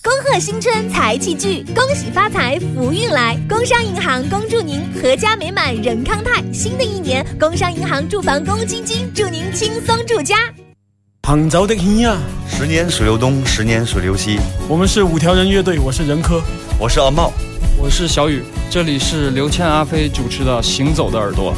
恭贺新春财气聚，恭喜发财福运来。工商银行恭祝您阖家美满人康泰。新的一年，工商银行住房公积金祝您轻松住家。杭州的天呀，十年水流东，十年水流西。我们是五条人乐队，我是任科，我是阿茂，我是小雨。这里是刘谦、阿飞主持的《行走的耳朵》。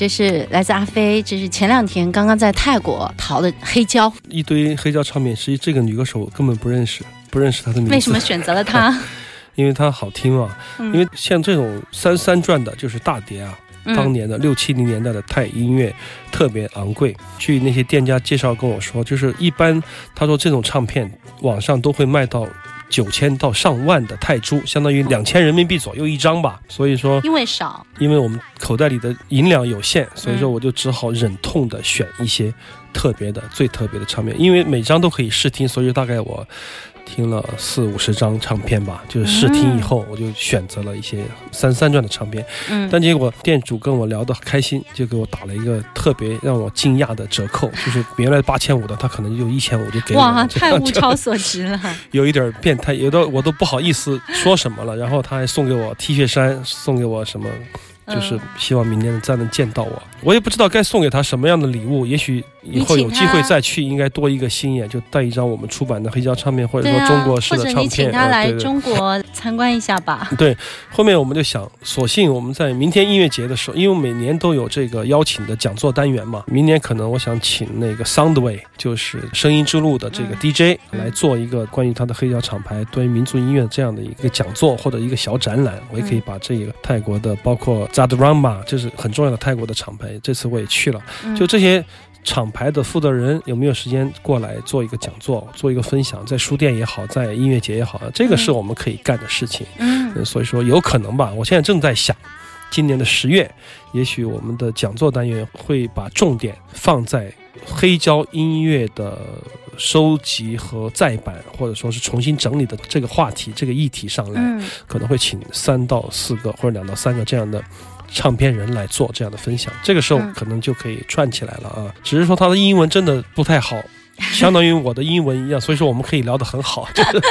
这是来自阿飞，这是前两天刚刚在泰国淘的黑胶，一堆黑胶唱片。实际这个女歌手根本不认识，不认识她的名字。为什么选择了她？因为她好听嘛。因为像这种三三转的，就是大碟啊，当年的六七零年代的泰音乐特别昂贵。据那些店家介绍跟我说，就是一般他说这种唱片网上都会卖到。九千到上万的泰铢，相当于两千人民币左右一张吧。所以说，因为少，因为我们口袋里的银两有限，所以说我就只好忍痛的选一些特别的、最特别的唱片，因为每张都可以试听，所以大概我。听了四五十张唱片吧，就是试听以后，我就选择了一些三三转的唱片。嗯，但结果店主跟我聊得开心，就给我打了一个特别让我惊讶的折扣，就是原来八千五的，他可能就一千五就给我。哇，太物超所值了，有一点变态，有的我都不好意思说什么了。然后他还送给我 T 恤衫，送给我什么？就是希望明年再能见到我，我也不知道该送给他什么样的礼物。也许以后有机会再去，应该多一个心眼，就带一张我们出版的黑胶唱片，或者说中国式的唱片。或者你请他来中国参观一下吧。对，后面我们就想，索性我们在明天音乐节的时候，因为每年都有这个邀请的讲座单元嘛，明年可能我想请那个 Soundway，就是声音之路的这个 DJ 来做一个关于他的黑胶厂牌、关于民族音乐这样的一个讲座或者一个小展览。我也可以把这个泰国的包括。Zadrama，，这是很重要的泰国的厂牌。这次我也去了，就这些厂牌的负责人有没有时间过来做一个讲座，做一个分享，在书店也好，在音乐节也好，这个是我们可以干的事情。嗯呃所以说有可能吧，我现在正在想，今年的十月，也许我们的讲座单元会把重点放在黑胶音乐的收集和再版，或者说是重新整理的这个话题、这个议题上来，嗯可能会请三到四个或者两到三个这样的。唱片人来做这样的分享，这个时候嗯。可能就可以串起来了啊！只是说他的英文真的不太好，相当于我的英文一样，所以说我们可以聊得很好，就 是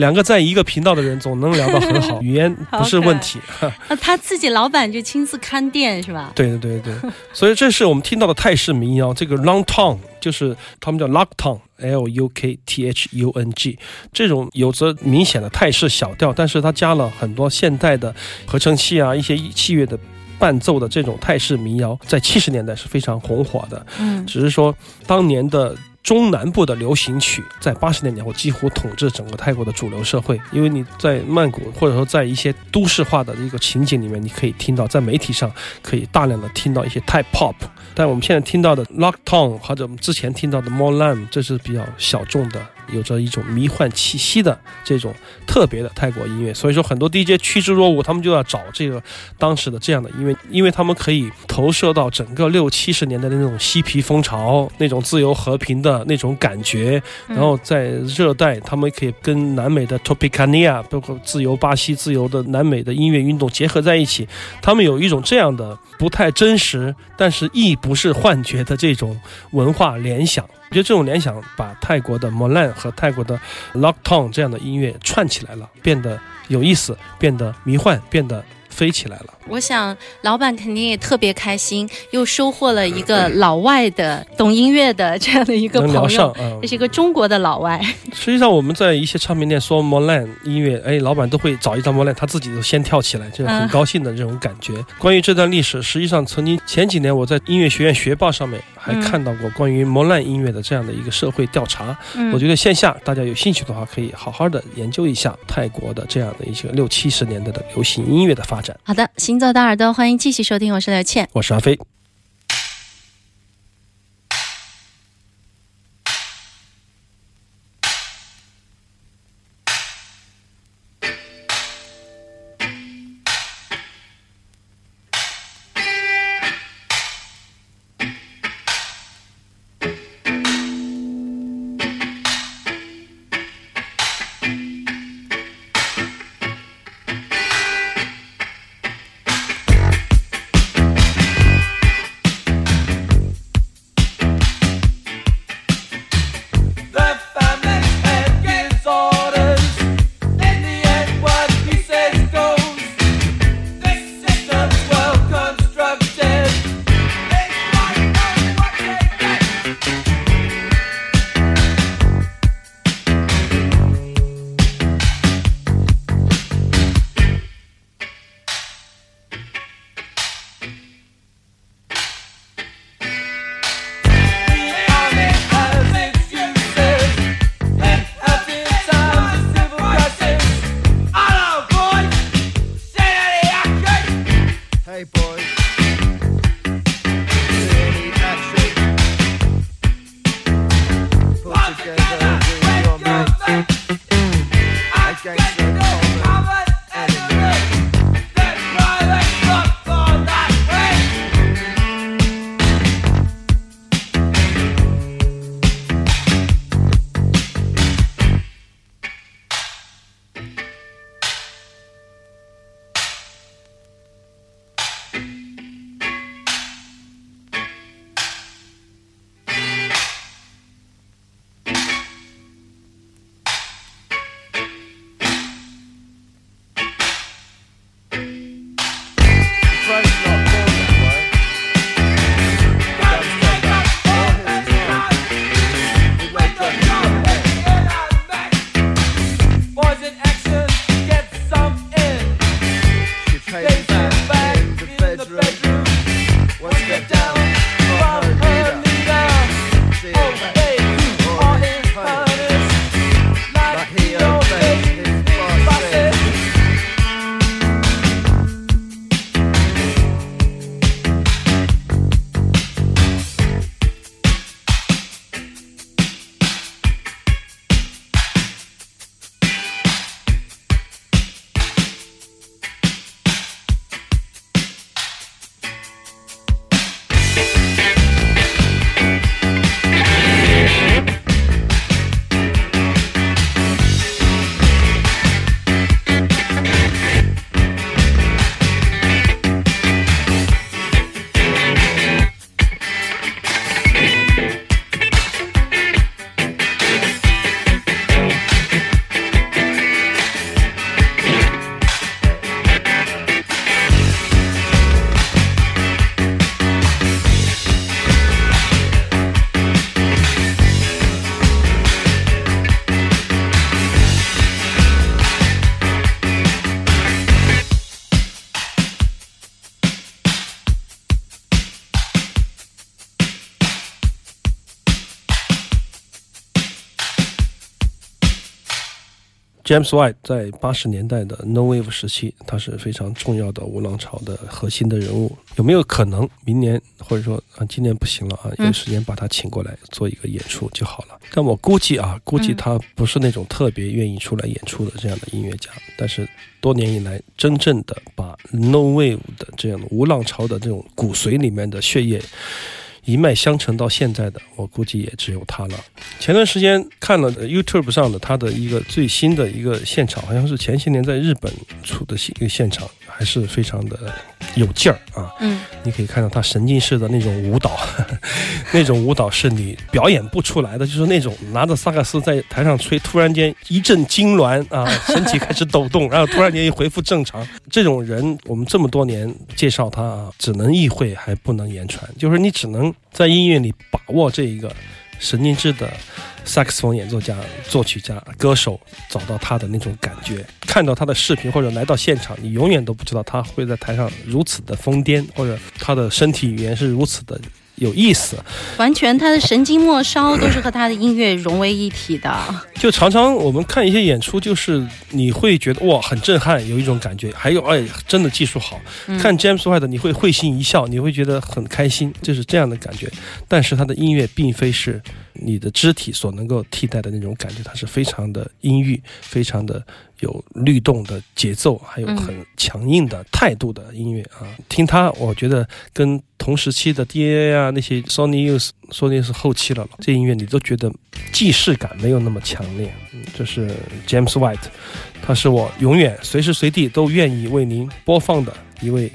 两个在一个频道的人总能聊得很好，语言不是问题。那他自己老板就亲自看店是吧？对对对对，所以这是我们听到的泰式民谣，这个 long tongue 就是他们叫 lock tongue，L U K T H U N G，这种有着明显的泰式小调，但是它加了很多现代的合成器啊，一些器乐的伴奏的这种泰式民谣，在七十年代是非常红火的。嗯只是说当年的中南部的流行曲，在八十年代后几乎统治整个泰国的主流社会。因为你在曼谷，或者说在一些都市化的一个情景里面，你可以听到，在媒体上可以大量的听到一些泰 pop。但我们现在听到的 Lock Town 或者我们之前听到的 more l a m 这是比较小众的，有着一种迷幻气息的这种特别的泰国音乐。所以说，很多 DJ 趋之若鹜，他们就要找这个当时的这样的音乐，因为他们可以投射到整个六七十年代的那种嬉皮风潮、那种自由和平的那种感觉。嗯然后在热带，他们可以跟南美的 Tropicania，包括自由巴西、自由的南美的音乐运动结合在一起，他们有一种这样的不太真实，但是亦不是幻觉的这种文化联想。我觉得这种联想把泰国的 Molan 和泰国的 Lock Town 这样的音乐串起来了，变得有意思，变得迷幻，变得飞起来了。我想老板肯定也特别开心，又收获了一个老外的懂音乐的这样的一个聊朋友，，这，是一个中国的老外。实际上我们在一些唱片店说 Molan 音乐，哎，老板都会找一张 Molan，他自己都先跳起来，就是很嗯高兴的这种感觉。关于这段历史，实际上曾经前几年我在音乐学院学报上面还嗯看到过关于 Molan 音乐的这样的一个社会调查。嗯我觉得线下大家有兴趣的话，可以好好的研究一下泰国的这样的一些六七十年代的流行音乐的发展。好的，行走的耳朵，欢迎继续收听，我是刘倩。我是阿飞。bedroom. bedroom. One down, down her leader. James White 在八十年代的 No Wave 时期，他是非常重要的无浪潮的核心的人物。有没有可能明年或者说啊今年不行了啊，有时间把他请过来做一个演出就好了？但我估计啊，估计他不是那种特别愿意出来演出的这样的音乐家。但是多年以来，真正的把 No Wave 的这样的无浪潮的这种骨髓里面的血液。一脉相承到现在的，我估计也只有他了。前段时间看了 YouTube 上的他的一个最新的一个现场，好像是前些年在日本出的一个现场，还是非常的有劲儿啊。嗯，你可以看到他神经式的那种舞蹈，那种舞蹈是你表演不出来的，就是那种拿着萨克斯在台上吹，突然间一阵痉挛啊，身体开始抖动，然后突然间又恢复正常。这种人，我们这么多年介绍他啊，只能意会还不能言传，就是你只能。在音乐里把握这一个神经质的萨克斯风演奏家、作曲家、歌手，找到他的那种感觉，看到他的视频或者来到现场，你永远都不知道他会在台上如此的疯癫，或者他的身体语言是如此的。有意思，完全他的神经末梢都是和他的音乐融为一体的。就常常我们看一些演出，就是你会觉得哇很震撼，有一种感觉。还有哎，真的技术好。看 James White 你会会心一笑，你会觉得很开心，就是这样的感觉。但是他的音乐并非是你的肢体所能够替代的那种感觉，它是非常的阴郁，非常的。有律动的节奏，还有很强硬的态度的音乐啊！听他，我觉得跟同时期的 D A 啊那些 Sony Youth Sony 是后期了，这音乐你都觉得既视感没有那么强烈。这是 James White，他是我永远随时随地都愿意为您播放的一位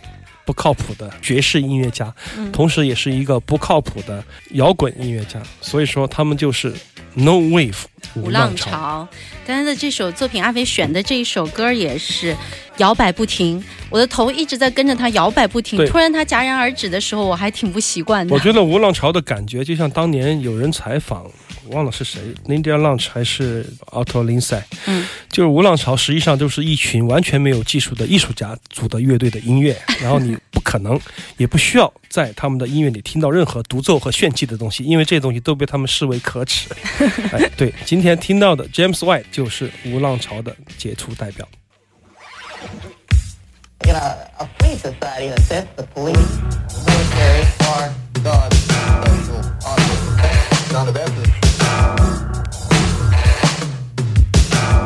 不靠谱的爵士音乐家，同时也是一个不靠谱的摇滚音乐家。所以说，他们就是 No Wave。无浪潮，刚才的这首作品，阿飞选的这一首歌也是摇摆不停，我的头一直在跟着他摇摆不停。突然他戛然而止的时候，我还挺不习惯的。我觉得无浪潮的感觉，就像当年有人采访。忘了是谁，Linda Launch 还是 Otto Lindsay？嗯，就是无浪潮，实际上就是一群完全没有技术的艺术家组的乐队的音乐。然后你不可能，也不需要在他们的音乐里听到任何独奏和炫技的东西，因为这些东西都被他们视为可耻。哎，对，今天听到的 James White 就是无浪潮的杰出代表。in a, a free society that the police, military, are God, special, honorable.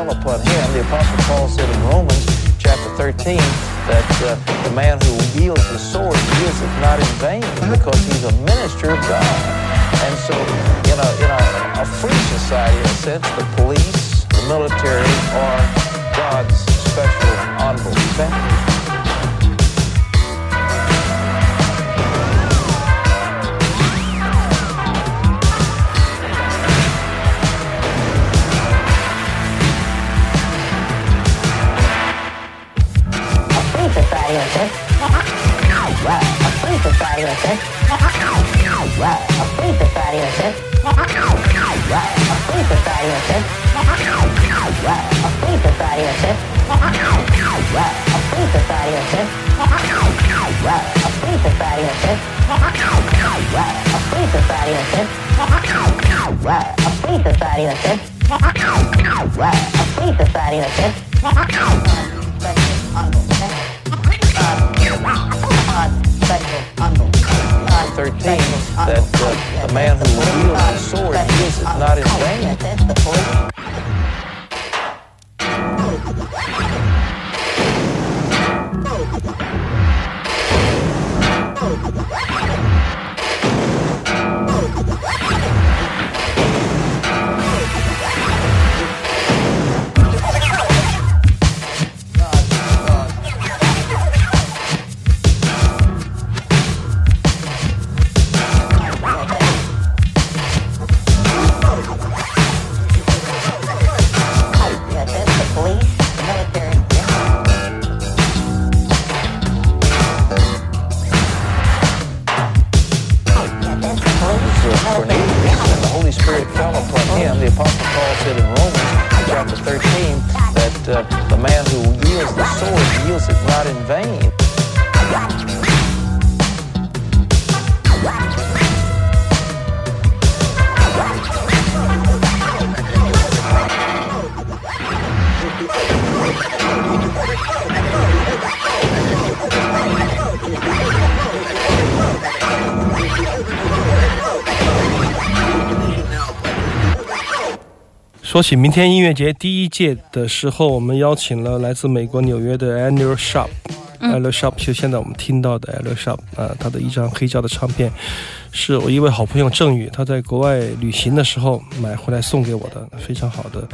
fell upon him. The Apostle Paul said in Romans chapter 13 that uh, the man who wields the sword wields it not in vain because he's a minister of God. And so, in a, in a, a free society, in a sense, the police, the military are God's special honorable party with this. Well, a sleeper party with this. Well, a sleeper party with this. Well, a sleeper party with this. Well, a sleeper party with this. Well, a sleeper party with this. Well, a sleeper party with this. Well, a sleeper party with this. Well, a sleeper party with this. 13 that uh, a man who wields a sword uses not in vain. Oh, 说起明天音乐节第一届的时候，我们邀请了来自美国纽约的 Annual Shop。嗯 Annual Shop 就现在我们听到的 Annual Shop 啊、他的一张黑胶的唱片，是我一位好朋友郑宇他在国外旅行的时候买回来送给我的，非常好的。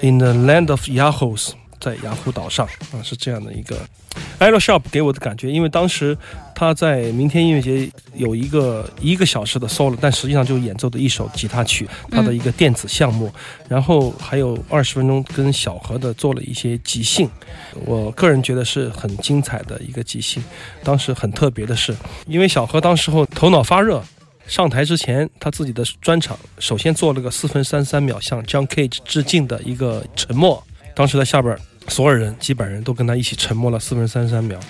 In the Land of Yahoos，在雅虎岛上啊，是这样的一个 Annual Shop 给我的感觉，因为当时他在明天音乐节有一个一个小时的 solo，但实际上就演奏的一首吉他曲，他的一个电子项目，然后还有二十分钟跟小何的做了一些即兴，我个人觉得是很精彩的一个即兴。当时很特别的是，因为小何当时候头脑发热。上台之前，他自己的专场首先做了个四分三三秒向 John Cage 致敬的一个沉默。当时在下边，所有人几百人都跟他一起沉默了四分三十三秒。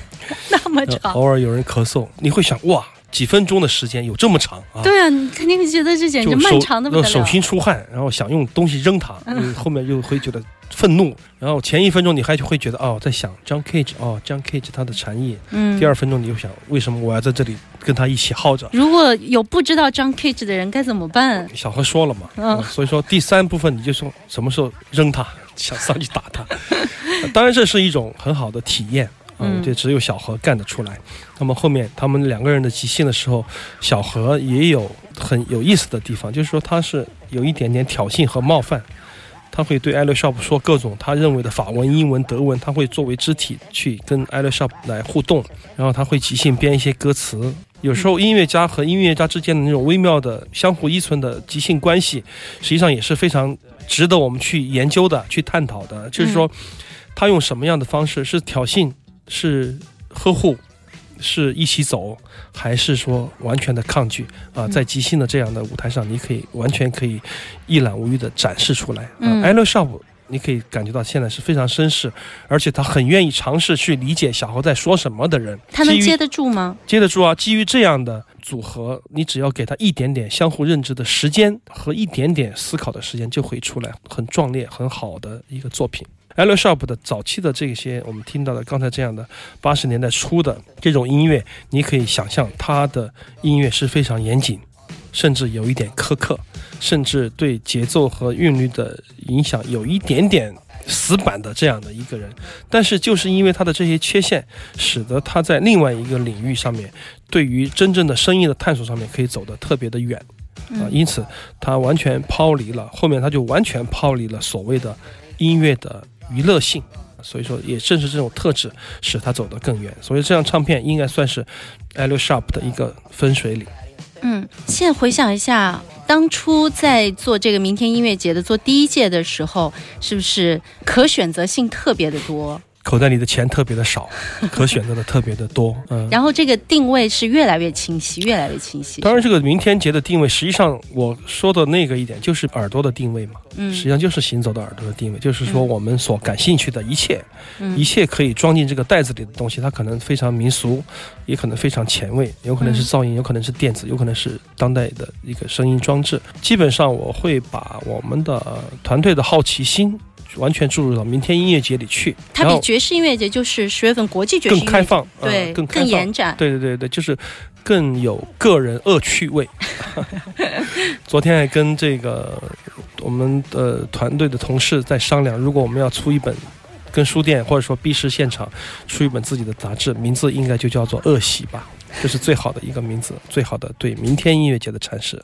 那么呃长。偶尔有人咳嗽，你会想哇，几分钟的时间有这么长啊？对啊，你肯定会觉得这简直漫长的不得手。心出汗，然后想用东西扔他，你 后面又会觉得愤怒，然后前一分钟你还会觉得哦，在想 John Cage 哦，John Cage 他的禅意，嗯第二分钟你就想为什么我要在这里跟他一起耗着？如果有不知道 John Cage 的人该怎么办？小何说了嘛，嗯呃所以说第三部分你就说什么时候扔他，想上去打他。呃 当然这是一种很好的体验啊，嗯就只有小何干得出来。那么后面他们两个人的即兴的时候，小何也有很有意思的地方，就是说他是有一点点挑衅和冒犯。他会对艾勒 shop 说各种他认为的法文、英文、德文，他会作为肢体去跟艾勒 shop 来互动，然后他会即兴编一些歌词。有时候音乐家和音乐家之间的那种微妙的相互依存的即兴关系，实际上也是非常值得我们去研究的、去探讨的。就是说，他用什么样的方式，是挑衅，是呵护，是一起走，还是说完全的抗拒啊？在即兴的这样的舞台上，你可以完全可以一览无余的展示出来。啊嗯 l l Shop。你可以感觉到现在是非常绅士，而且他很愿意尝试去理解小猴在说什么的人。他能接得住吗？接得住啊！基于这样的组合，你只要给他一点点相互认知的时间和一点点思考的时间，就会出来很壮烈、很好的一个作品。A l Shop 的早期的这些我们听到的刚才这样的八十年代初的这种音乐，你可以想象他的音乐是非常严谨，甚至有一点苛刻，甚至对节奏和韵律的影响有一点点死板的这样的一个人。但是就是因为他的这些缺陷，使得他在另外一个领域上面，对于真正的声音的探索上面可以走得特别的远啊、因此他完全抛离了后面他就完全抛离了所谓的音乐的娱乐性。所以说，也正是这种特质使他走得更远。所以这张唱片应该算是 a l Shop 的一个分水岭。嗯，现在回想一下，当初在做这个明天音乐节的做第一届的时候，是不是可选择性特别的多？口袋里的钱特别的少，可选择的特别的多。嗯，然后这个定位是越来越清晰，越来越清晰。当然，这个明天节的定位，实际上我说的那个一点就是耳朵的定位嘛，嗯实际上就是行走的耳朵的定位，就是说我们所感兴趣的一切，嗯一切可以装进这个袋子里的东西，它可能非常民俗，也可能非常前卫，有可能是噪音，有可能是电子，有可能是当代的一个声音装置。基本上我会把我们的呃团队的好奇心。完全注入到明天音乐节里去，它比爵士音乐节就是十月份国际爵士更开放，呃对，更更延展。对对对对，就是更有个人恶趣味。昨天还跟这个我们的团队的同事在商量，如果我们要出一本。跟书店或者说 B 市现场出一本自己的杂志，名字应该就叫做《恶喜》吧，这是最好的一个名字，最好的对明天音乐节的阐释。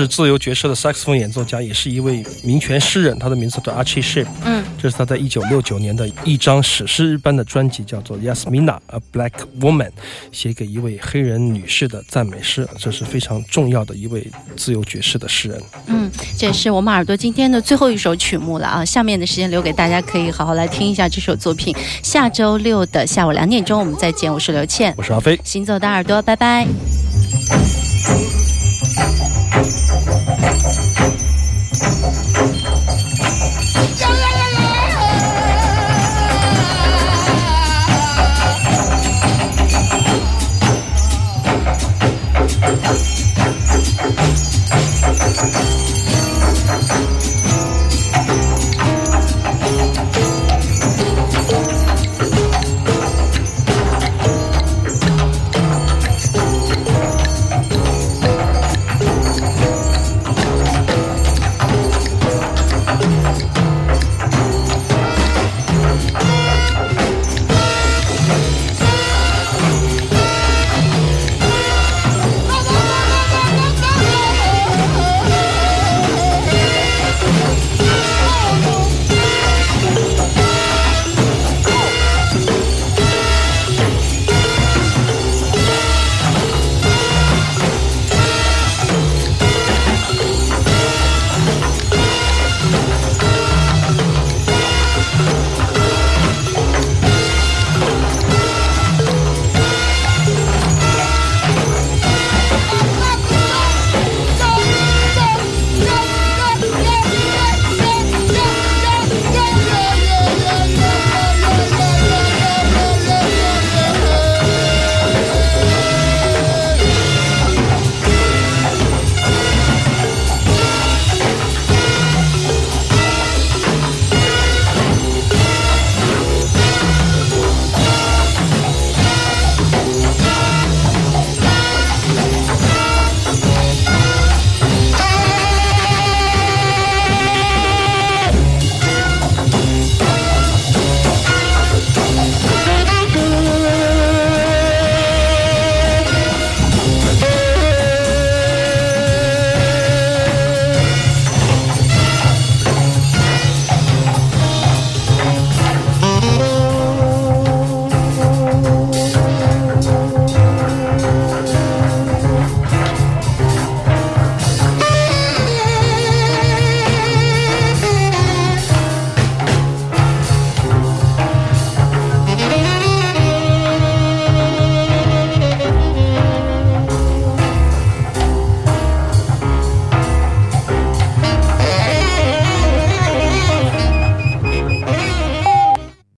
是自由爵士的萨克斯风演奏家，也是一位民权诗人，他的名字叫 Archie Shepp。嗯，这是他在一九六九年的一张史诗般的专辑，叫做《Yasmina a Black Woman》，写给一位黑人女士的赞美诗。这是非常重要的一位自由爵士的诗人。嗯，这也是我们耳朵今天的最后一首曲目了啊！下面的时间留给大家，可以好好来听一下这首作品。下周六的下午两点钟，我们再见。我是刘倩，我是阿飞。行走的耳朵，拜拜。